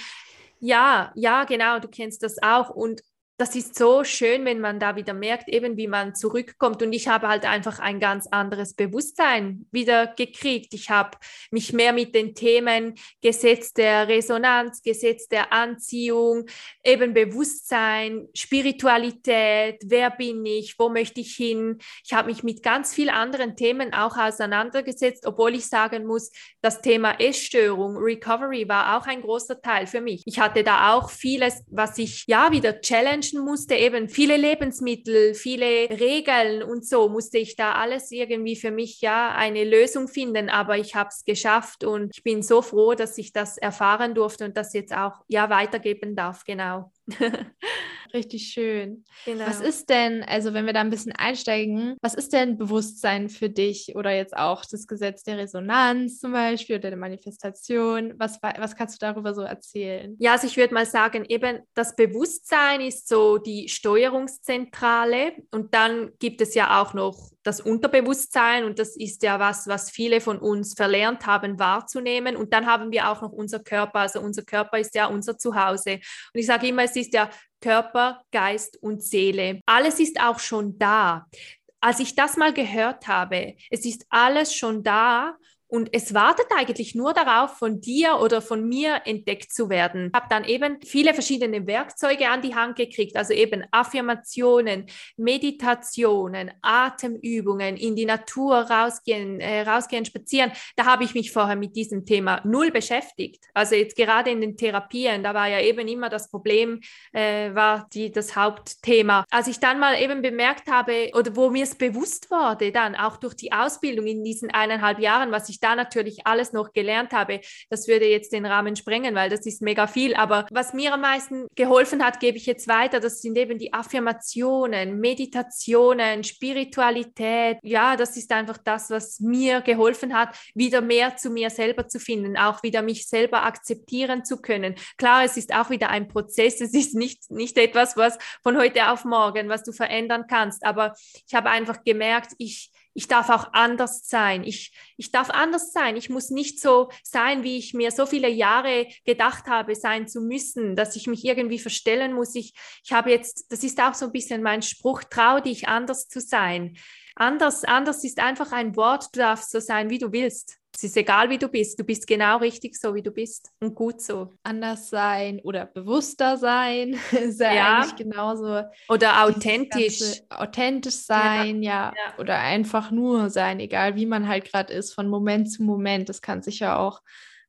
Ja, ja, genau, du kennst das auch. Und das ist so schön, wenn man da wieder merkt, eben wie man zurückkommt. Und ich habe halt einfach ein ganz anderes Bewusstsein wieder gekriegt. Ich habe mich mehr mit den Themen Gesetz der Resonanz, Gesetz der Anziehung, eben Bewusstsein, Spiritualität, wer bin ich, wo möchte ich hin. Ich habe mich mit ganz vielen anderen Themen auch auseinandergesetzt, obwohl ich sagen muss, das Thema Essstörung, Recovery war auch ein großer Teil für mich. Ich hatte da auch vieles, was ich ja wieder challengen musste, eben viele Lebensmittel, viele Regeln und so musste ich da alles irgendwie für mich ja eine Lösung finden, aber ich habe es geschafft und ich bin so froh, dass ich das erfahren durfte und das jetzt auch ja weitergeben darf, genau. Richtig schön. Genau. Was ist denn, also wenn wir da ein bisschen einsteigen, was ist denn Bewusstsein für dich oder jetzt auch das Gesetz der Resonanz zum Beispiel oder der Manifestation? Was, was kannst du darüber so erzählen? Ja, also ich würde mal sagen, eben das Bewusstsein ist so die Steuerungszentrale und dann gibt es ja auch noch das Unterbewusstsein und das ist ja was, was viele von uns verlernt haben wahrzunehmen. Und dann haben wir auch noch unser Körper. Also unser Körper ist ja unser Zuhause. Und ich sage immer, es ist ja Körper, Geist und Seele. Alles ist auch schon da. Als ich das mal gehört habe, es ist alles schon da und es wartet eigentlich nur darauf, von dir oder von mir entdeckt zu werden. Ich habe dann eben viele verschiedene Werkzeuge an die Hand gekriegt, also eben Affirmationen, Meditationen, Atemübungen, in die Natur rausgehen, äh, rausgehen, spazieren. Da habe ich mich vorher mit diesem Thema null beschäftigt. Also jetzt gerade in den Therapien, da war ja eben immer das Problem, äh, war die, das Hauptthema. Als ich dann mal eben bemerkt habe oder wo mir es bewusst wurde, dann auch durch die Ausbildung in diesen eineinhalb Jahren, was ich da natürlich alles noch gelernt habe, das würde jetzt den Rahmen sprengen, weil das ist mega viel. Aber was mir am meisten geholfen hat, gebe ich jetzt weiter. Das sind eben die Affirmationen, Meditationen, Spiritualität. Ja, das ist einfach das, was mir geholfen hat, wieder mehr zu mir selber zu finden, auch wieder mich selber akzeptieren zu können. Klar, es ist auch wieder ein Prozess. Es ist nicht, nicht etwas, was von heute auf morgen, was du verändern kannst. Aber ich habe einfach gemerkt, ich, ich darf auch anders sein. Ich, ich darf anders sein. Ich muss nicht so sein, wie ich mir so viele Jahre gedacht habe, sein zu müssen, dass ich mich irgendwie verstellen muss. Ich, ich habe jetzt, das ist auch so ein bisschen mein Spruch, trau dich anders zu sein. Anders, anders ist einfach ein Wort, du darfst so sein, wie du willst. Es ist egal, wie du bist. Du bist genau richtig so, wie du bist und gut so. Anders sein oder bewusster sein ist ja, ja. eigentlich genauso. Oder authentisch. Authentisch sein, ja. ja. Oder einfach nur sein, egal wie man halt gerade ist, von Moment zu Moment. Das kann sich ja auch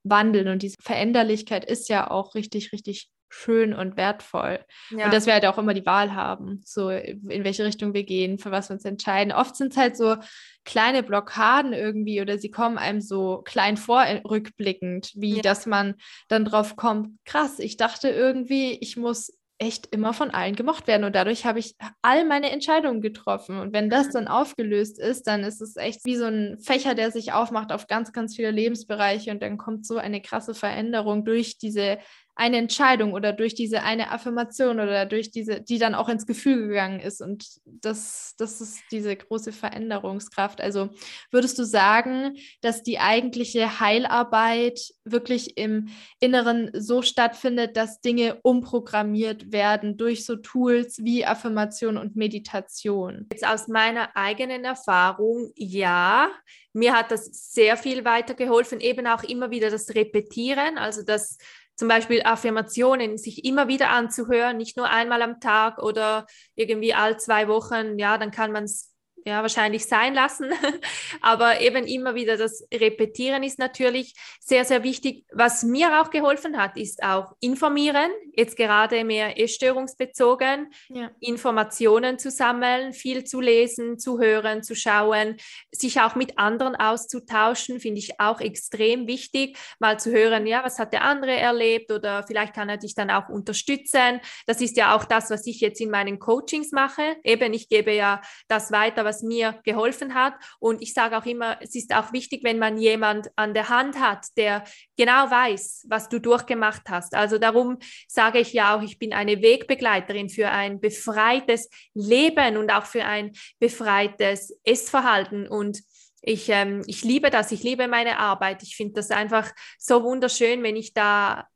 wandeln und diese Veränderlichkeit ist ja auch richtig, richtig schön und wertvoll. Ja. Und dass wir halt auch immer die Wahl haben, so in welche Richtung wir gehen, für was wir uns entscheiden. Oft sind es halt so kleine Blockaden irgendwie oder sie kommen einem so klein vor, äh, rückblickend, wie ja. dass man dann drauf kommt, krass, ich dachte irgendwie, ich muss echt immer von allen gemocht werden und dadurch habe ich all meine Entscheidungen getroffen und wenn das dann aufgelöst ist, dann ist es echt wie so ein Fächer, der sich aufmacht auf ganz, ganz viele Lebensbereiche und dann kommt so eine krasse Veränderung durch diese eine Entscheidung oder durch diese eine Affirmation oder durch diese, die dann auch ins Gefühl gegangen ist. Und das, das ist diese große Veränderungskraft. Also würdest du sagen, dass die eigentliche Heilarbeit wirklich im Inneren so stattfindet, dass Dinge umprogrammiert werden durch so Tools wie Affirmation und Meditation? Jetzt aus meiner eigenen Erfahrung, ja. Mir hat das sehr viel weitergeholfen, eben auch immer wieder das Repetieren, also das zum Beispiel Affirmationen, sich immer wieder anzuhören, nicht nur einmal am Tag oder irgendwie all zwei Wochen, ja, dann kann man es ja, wahrscheinlich sein lassen. Aber eben immer wieder das Repetieren ist natürlich sehr, sehr wichtig. Was mir auch geholfen hat, ist auch informieren, jetzt gerade mehr essstörungsbezogen, ja. Informationen zu sammeln, viel zu lesen, zu hören, zu schauen, sich auch mit anderen auszutauschen, finde ich auch extrem wichtig, mal zu hören, ja, was hat der andere erlebt oder vielleicht kann er dich dann auch unterstützen. Das ist ja auch das, was ich jetzt in meinen Coachings mache. Eben, ich gebe ja das weiter, was was mir geholfen hat. Und ich sage auch immer, es ist auch wichtig, wenn man jemand an der Hand hat, der genau weiß, was du durchgemacht hast. Also darum sage ich ja auch, ich bin eine Wegbegleiterin für ein befreites Leben und auch für ein befreites Essverhalten. Und ich, ähm, ich liebe das, ich liebe meine Arbeit. Ich finde das einfach so wunderschön, wenn ich da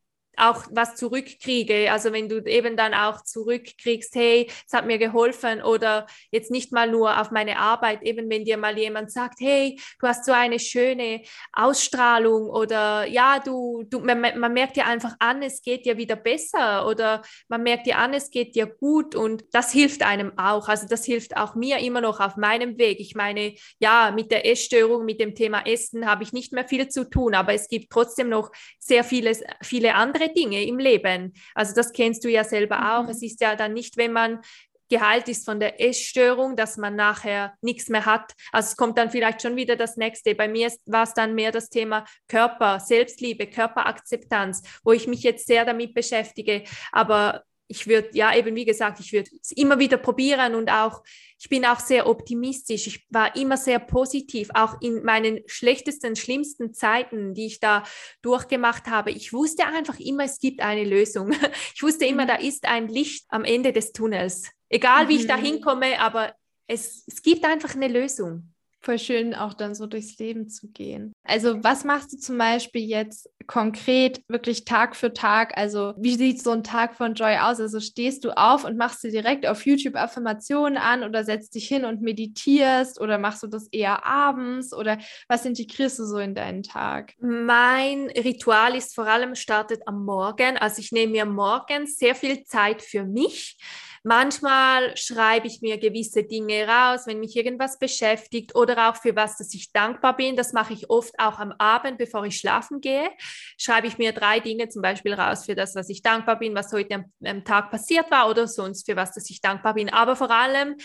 auch was zurückkriege. Also wenn du eben dann auch zurückkriegst, hey, es hat mir geholfen oder jetzt nicht mal nur auf meine Arbeit, eben wenn dir mal jemand sagt, hey, du hast so eine schöne Ausstrahlung oder ja, du, du man, man merkt dir einfach an, es geht dir wieder besser oder man merkt dir an, es geht dir gut und das hilft einem auch. Also das hilft auch mir immer noch auf meinem Weg. Ich meine, ja, mit der Essstörung, mit dem Thema Essen habe ich nicht mehr viel zu tun, aber es gibt trotzdem noch sehr vieles, viele andere Dinge im Leben. Also das kennst du ja selber auch. Mhm. Es ist ja dann nicht, wenn man geheilt ist von der Essstörung, dass man nachher nichts mehr hat. Also es kommt dann vielleicht schon wieder das nächste. Bei mir war es dann mehr das Thema Körper, Selbstliebe, Körperakzeptanz, wo ich mich jetzt sehr damit beschäftige. Aber ich würde, ja, eben wie gesagt, ich würde es immer wieder probieren und auch, ich bin auch sehr optimistisch. Ich war immer sehr positiv, auch in meinen schlechtesten, schlimmsten Zeiten, die ich da durchgemacht habe. Ich wusste einfach immer, es gibt eine Lösung. Ich wusste immer, mhm. da ist ein Licht am Ende des Tunnels. Egal wie mhm. ich da mhm. hinkomme, aber es, es gibt einfach eine Lösung voll schön, auch dann so durchs Leben zu gehen. Also, was machst du zum Beispiel jetzt konkret, wirklich Tag für Tag? Also, wie sieht so ein Tag von Joy aus? Also, stehst du auf und machst dir direkt auf YouTube Affirmationen an oder setzt dich hin und meditierst oder machst du das eher abends oder was integrierst du so in deinen Tag? Mein Ritual ist vor allem startet am Morgen. Also, ich nehme mir morgens sehr viel Zeit für mich Manchmal schreibe ich mir gewisse Dinge raus, wenn mich irgendwas beschäftigt oder auch für was, dass ich dankbar bin. Das mache ich oft auch am Abend, bevor ich schlafen gehe. Schreibe ich mir drei Dinge zum Beispiel raus für das, was ich dankbar bin, was heute am, am Tag passiert war oder sonst für was, dass ich dankbar bin. Aber vor allem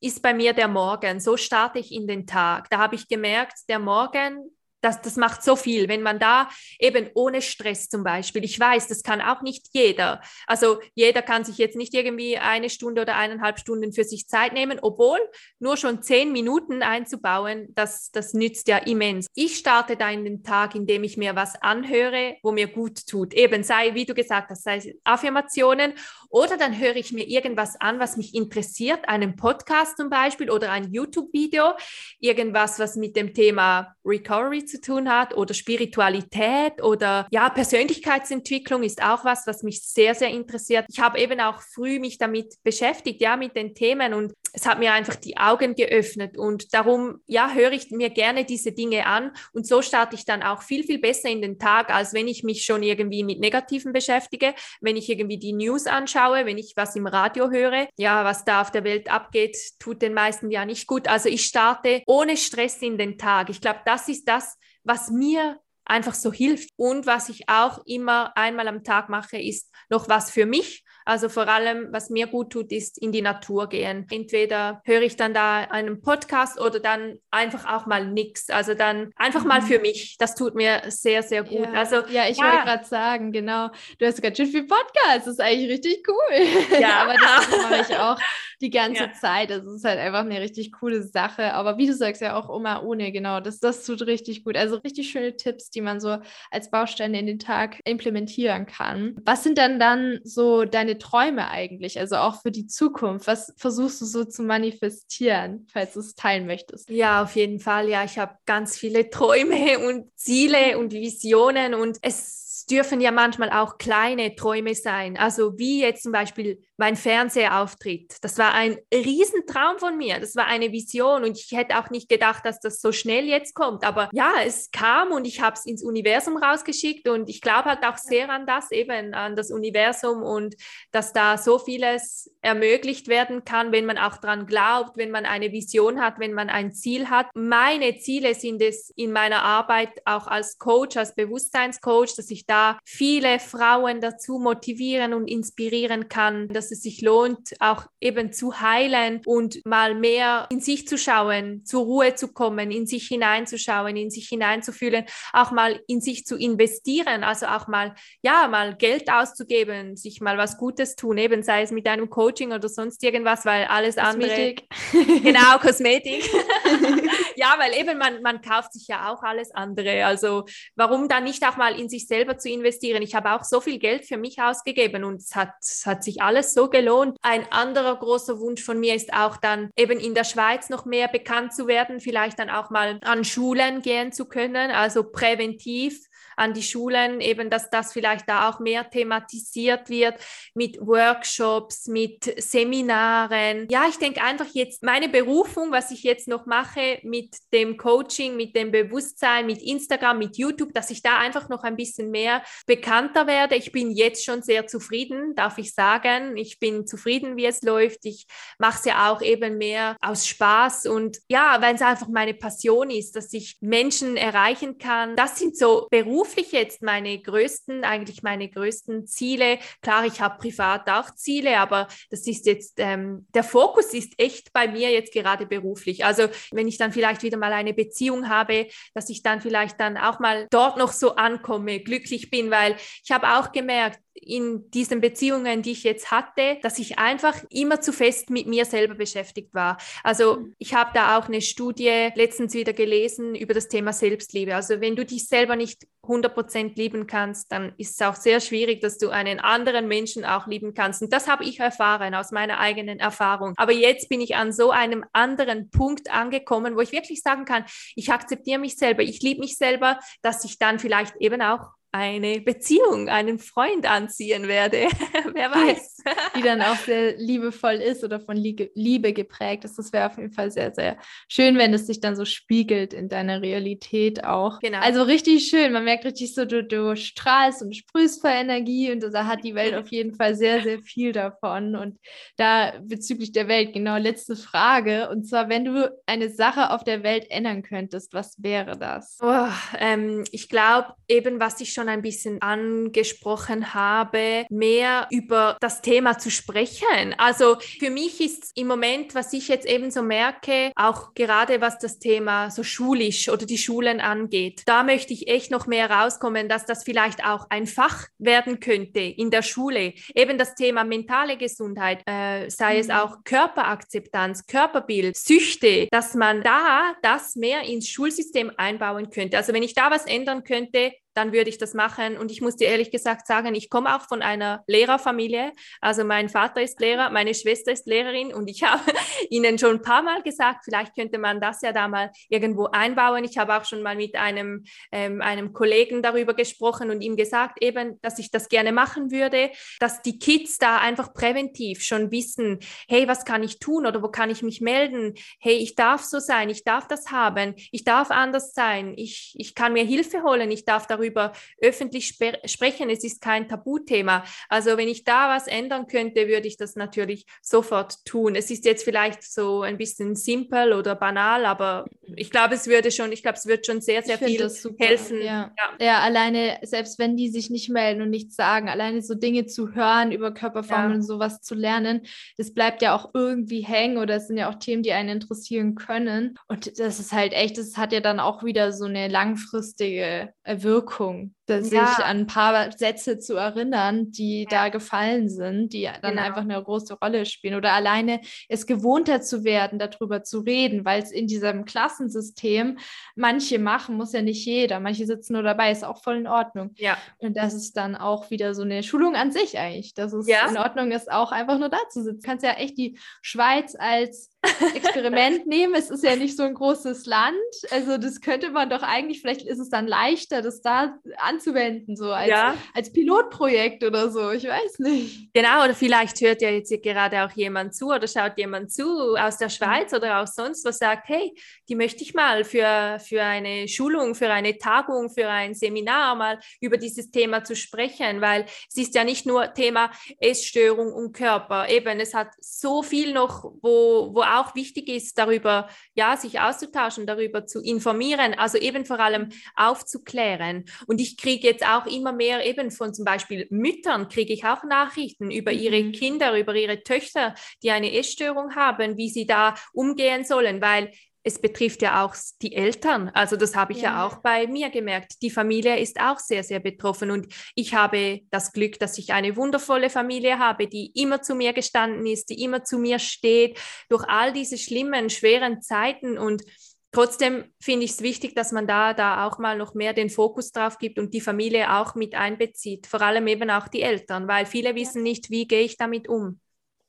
ist bei mir der Morgen. So starte ich in den Tag. Da habe ich gemerkt, der Morgen das, das macht so viel, wenn man da eben ohne Stress zum Beispiel, ich weiß, das kann auch nicht jeder. Also jeder kann sich jetzt nicht irgendwie eine Stunde oder eineinhalb Stunden für sich Zeit nehmen, obwohl nur schon zehn Minuten einzubauen, das, das nützt ja immens. Ich starte da in den Tag, indem ich mir was anhöre, wo mir gut tut. Eben sei, wie du gesagt hast, sei Affirmationen oder dann höre ich mir irgendwas an, was mich interessiert, einen Podcast zum Beispiel oder ein YouTube-Video, irgendwas, was mit dem Thema Recovery zu tun hat oder Spiritualität oder ja, Persönlichkeitsentwicklung ist auch was, was mich sehr, sehr interessiert. Ich habe eben auch früh mich damit beschäftigt, ja, mit den Themen und es hat mir einfach die Augen geöffnet und darum, ja, höre ich mir gerne diese Dinge an und so starte ich dann auch viel, viel besser in den Tag, als wenn ich mich schon irgendwie mit Negativen beschäftige, wenn ich irgendwie die News anschaue, wenn ich was im Radio höre. Ja, was da auf der Welt abgeht, tut den meisten ja nicht gut. Also ich starte ohne Stress in den Tag. Ich glaube, das ist das, was mir einfach so hilft. Und was ich auch immer einmal am Tag mache, ist noch was für mich. Also vor allem, was mir gut tut, ist in die Natur gehen. Entweder höre ich dann da einen Podcast oder dann einfach auch mal nichts. Also dann einfach mal für mhm. mich. Das tut mir sehr, sehr gut. Ja, also, ja ich ja. wollte gerade sagen, genau. Du hast ganz schön viel Podcast. Das ist eigentlich richtig cool. Ja, aber das mache ich auch die ganze ja. Zeit. Das ist halt einfach eine richtig coole Sache. Aber wie du sagst, ja auch immer ohne, genau. Das, das tut richtig gut. Also richtig schöne Tipps, die man so als Bausteine in den Tag implementieren kann. Was sind dann dann so deine Träume eigentlich? Also auch für die Zukunft. Was versuchst du so zu manifestieren, falls du es teilen möchtest? Ja, auf jeden Fall. Ja, ich habe ganz viele Träume und Ziele und Visionen und es dürfen ja manchmal auch kleine Träume sein. Also wie jetzt zum Beispiel mein Fernsehauftritt. Das war ein Riesentraum von mir. Das war eine Vision und ich hätte auch nicht gedacht, dass das so schnell jetzt kommt. Aber ja, es kam und ich habe es ins Universum rausgeschickt und ich glaube halt auch sehr an das, eben an das Universum und dass da so vieles ermöglicht werden kann, wenn man auch dran glaubt, wenn man eine Vision hat, wenn man ein Ziel hat. Meine Ziele sind es in meiner Arbeit auch als Coach, als Bewusstseinscoach, dass ich da viele Frauen dazu motivieren und inspirieren kann, dass dass es sich lohnt, auch eben zu heilen und mal mehr in sich zu schauen, zur Ruhe zu kommen, in sich hineinzuschauen, in sich hineinzufühlen, auch mal in sich zu investieren, also auch mal, ja, mal Geld auszugeben, sich mal was Gutes tun, eben sei es mit einem Coaching oder sonst irgendwas, weil alles Kosmetik. andere. genau, Kosmetik. ja, weil eben man, man kauft sich ja auch alles andere. Also warum dann nicht auch mal in sich selber zu investieren. Ich habe auch so viel Geld für mich ausgegeben und es hat, es hat sich alles so gelohnt. Ein anderer großer Wunsch von mir ist auch dann eben in der Schweiz noch mehr bekannt zu werden, vielleicht dann auch mal an Schulen gehen zu können, also präventiv an die Schulen, eben, dass das vielleicht da auch mehr thematisiert wird mit Workshops, mit Seminaren. Ja, ich denke einfach jetzt meine Berufung, was ich jetzt noch mache mit dem Coaching, mit dem Bewusstsein, mit Instagram, mit YouTube, dass ich da einfach noch ein bisschen mehr bekannter werde. Ich bin jetzt schon sehr zufrieden, darf ich sagen. Ich bin zufrieden, wie es läuft. Ich mache es ja auch eben mehr aus Spaß und ja, weil es einfach meine Passion ist, dass ich Menschen erreichen kann. Das sind so Berufe, beruflich jetzt meine größten, eigentlich meine größten Ziele. Klar, ich habe privat auch Ziele, aber das ist jetzt, ähm, der Fokus ist echt bei mir jetzt gerade beruflich. Also wenn ich dann vielleicht wieder mal eine Beziehung habe, dass ich dann vielleicht dann auch mal dort noch so ankomme, glücklich bin, weil ich habe auch gemerkt, in diesen Beziehungen, die ich jetzt hatte, dass ich einfach immer zu fest mit mir selber beschäftigt war. Also mhm. ich habe da auch eine Studie letztens wieder gelesen über das Thema Selbstliebe. Also wenn du dich selber nicht 100% lieben kannst, dann ist es auch sehr schwierig, dass du einen anderen Menschen auch lieben kannst. Und das habe ich erfahren aus meiner eigenen Erfahrung. Aber jetzt bin ich an so einem anderen Punkt angekommen, wo ich wirklich sagen kann, ich akzeptiere mich selber, ich liebe mich selber, dass ich dann vielleicht eben auch eine Beziehung, einen Freund anziehen werde. Wer weiß. Die dann auch sehr liebevoll ist oder von Liebe geprägt ist. Das wäre auf jeden Fall sehr, sehr schön, wenn es sich dann so spiegelt in deiner Realität auch. Genau. Also richtig schön. Man merkt richtig so, du, du strahlst und sprühst vor Energie und da hat die Welt auf jeden Fall sehr, sehr viel davon. Und da bezüglich der Welt, genau, letzte Frage. Und zwar, wenn du eine Sache auf der Welt ändern könntest, was wäre das? Oh, ähm, ich glaube, eben was ich schon ein bisschen angesprochen habe, mehr über das Thema zu sprechen. Also für mich ist im Moment, was ich jetzt eben so merke, auch gerade was das Thema so schulisch oder die Schulen angeht, da möchte ich echt noch mehr rauskommen, dass das vielleicht auch ein Fach werden könnte in der Schule. Eben das Thema mentale Gesundheit, äh, sei mhm. es auch Körperakzeptanz, Körperbild, Süchte, dass man da das mehr ins Schulsystem einbauen könnte. Also wenn ich da was ändern könnte, dann würde ich das machen. Und ich muss dir ehrlich gesagt sagen, ich komme auch von einer Lehrerfamilie. Also mein Vater ist Lehrer, meine Schwester ist Lehrerin und ich habe ihnen schon ein paar Mal gesagt, vielleicht könnte man das ja da mal irgendwo einbauen. Ich habe auch schon mal mit einem, ähm, einem Kollegen darüber gesprochen und ihm gesagt, eben, dass ich das gerne machen würde, dass die Kids da einfach präventiv schon wissen, hey, was kann ich tun oder wo kann ich mich melden? Hey, ich darf so sein, ich darf das haben, ich darf anders sein, ich, ich kann mir Hilfe holen, ich darf darüber darüber öffentlich sprechen. Es ist kein Tabuthema. Also wenn ich da was ändern könnte, würde ich das natürlich sofort tun. Es ist jetzt vielleicht so ein bisschen simpel oder banal, aber ich glaube, es würde schon, ich glaube, es wird schon sehr, sehr viel helfen. Ja. Ja. ja. alleine, selbst wenn die sich nicht melden und nichts sagen, alleine so Dinge zu hören, über Körperformen ja. und sowas zu lernen, das bleibt ja auch irgendwie hängen oder es sind ja auch Themen, die einen interessieren können. Und das ist halt echt, das hat ja dann auch wieder so eine langfristige Wirkung Wirkung, sich ja. an ein paar Sätze zu erinnern, die ja. da gefallen sind, die dann genau. einfach eine große Rolle spielen. Oder alleine es gewohnter zu werden, darüber zu reden, weil es in diesem Klassensystem manche machen, muss ja nicht jeder. Manche sitzen nur dabei, ist auch voll in Ordnung. Ja. Und das ist dann auch wieder so eine Schulung an sich eigentlich, dass es ja. in Ordnung ist, auch einfach nur da zu sitzen. Du kannst ja echt die Schweiz als Experiment nehmen. Es ist ja nicht so ein großes Land. Also das könnte man doch eigentlich, vielleicht ist es dann leichter, das da anzuwenden, so als, ja. als Pilotprojekt oder so. Ich weiß nicht. Genau, oder vielleicht hört ja jetzt gerade auch jemand zu oder schaut jemand zu aus der Schweiz oder auch sonst, was sagt, hey, die möchte ich mal für, für eine Schulung, für eine Tagung, für ein Seminar mal über dieses Thema zu sprechen, weil es ist ja nicht nur Thema Essstörung und Körper. Eben, es hat so viel noch, wo, wo auch wichtig ist, darüber ja, sich auszutauschen, darüber zu informieren, also eben vor allem aufzuklären. Und ich kriege jetzt auch immer mehr eben von zum Beispiel Müttern, kriege ich auch Nachrichten über ihre mhm. Kinder, über ihre Töchter, die eine Essstörung haben, wie sie da umgehen sollen, weil es betrifft ja auch die Eltern. Also das habe ich ja. ja. auch bei mir gemerkt. Die Familie ist auch sehr, sehr betroffen. Und ich habe das Glück, dass ich eine wundervolle Familie habe, die immer zu mir gestanden ist, die immer zu mir steht, durch all diese schlimmen, schweren Zeiten. Und trotzdem finde ich es wichtig, dass man da, da auch mal noch mehr den Fokus drauf gibt und die Familie auch mit einbezieht, vor allem eben auch die Eltern, weil viele wissen nicht, wie gehe ich damit um.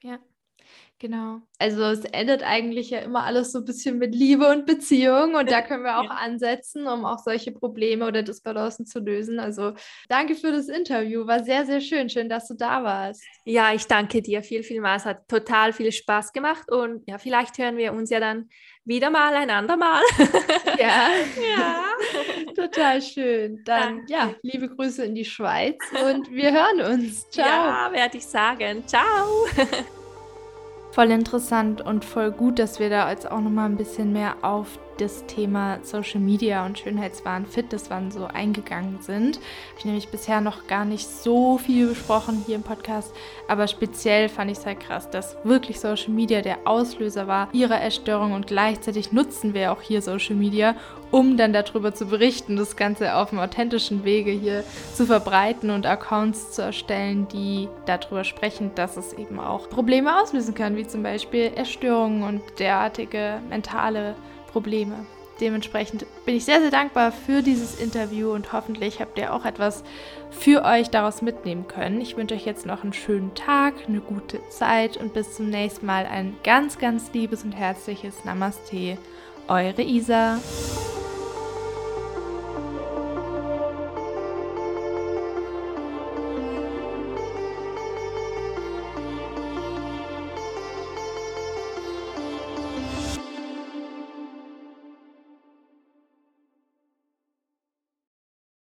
Ja. Genau. Also es endet eigentlich ja immer alles so ein bisschen mit Liebe und Beziehung und da können wir auch ansetzen, um auch solche Probleme oder Disbalancen zu lösen. Also danke für das Interview, war sehr, sehr schön. Schön, dass du da warst. Ja, ich danke dir viel, vielmals. Hat total viel Spaß gemacht und ja, vielleicht hören wir uns ja dann wieder mal ein andermal. Ja, ja. total schön. Dann danke. ja, liebe Grüße in die Schweiz und wir hören uns. Ciao. Ja, werde ich sagen. Ciao. Voll interessant und voll gut, dass wir da jetzt auch noch mal ein bisschen mehr auf das Thema Social Media und Schönheitswahn, Fitnesswahn so eingegangen sind. Habe ich nämlich bisher noch gar nicht so viel besprochen hier im Podcast, aber speziell fand ich es halt krass, dass wirklich Social Media der Auslöser war ihrer Essstörung und gleichzeitig nutzen wir auch hier Social Media, um dann darüber zu berichten, das Ganze auf einem authentischen Wege hier zu verbreiten und Accounts zu erstellen, die darüber sprechen, dass es eben auch Probleme auslösen kann, wie zum Beispiel Essstörungen und derartige mentale Probleme. Dementsprechend bin ich sehr, sehr dankbar für dieses Interview und hoffentlich habt ihr auch etwas für euch daraus mitnehmen können. Ich wünsche euch jetzt noch einen schönen Tag, eine gute Zeit und bis zum nächsten Mal ein ganz, ganz liebes und herzliches Namaste. Eure Isa.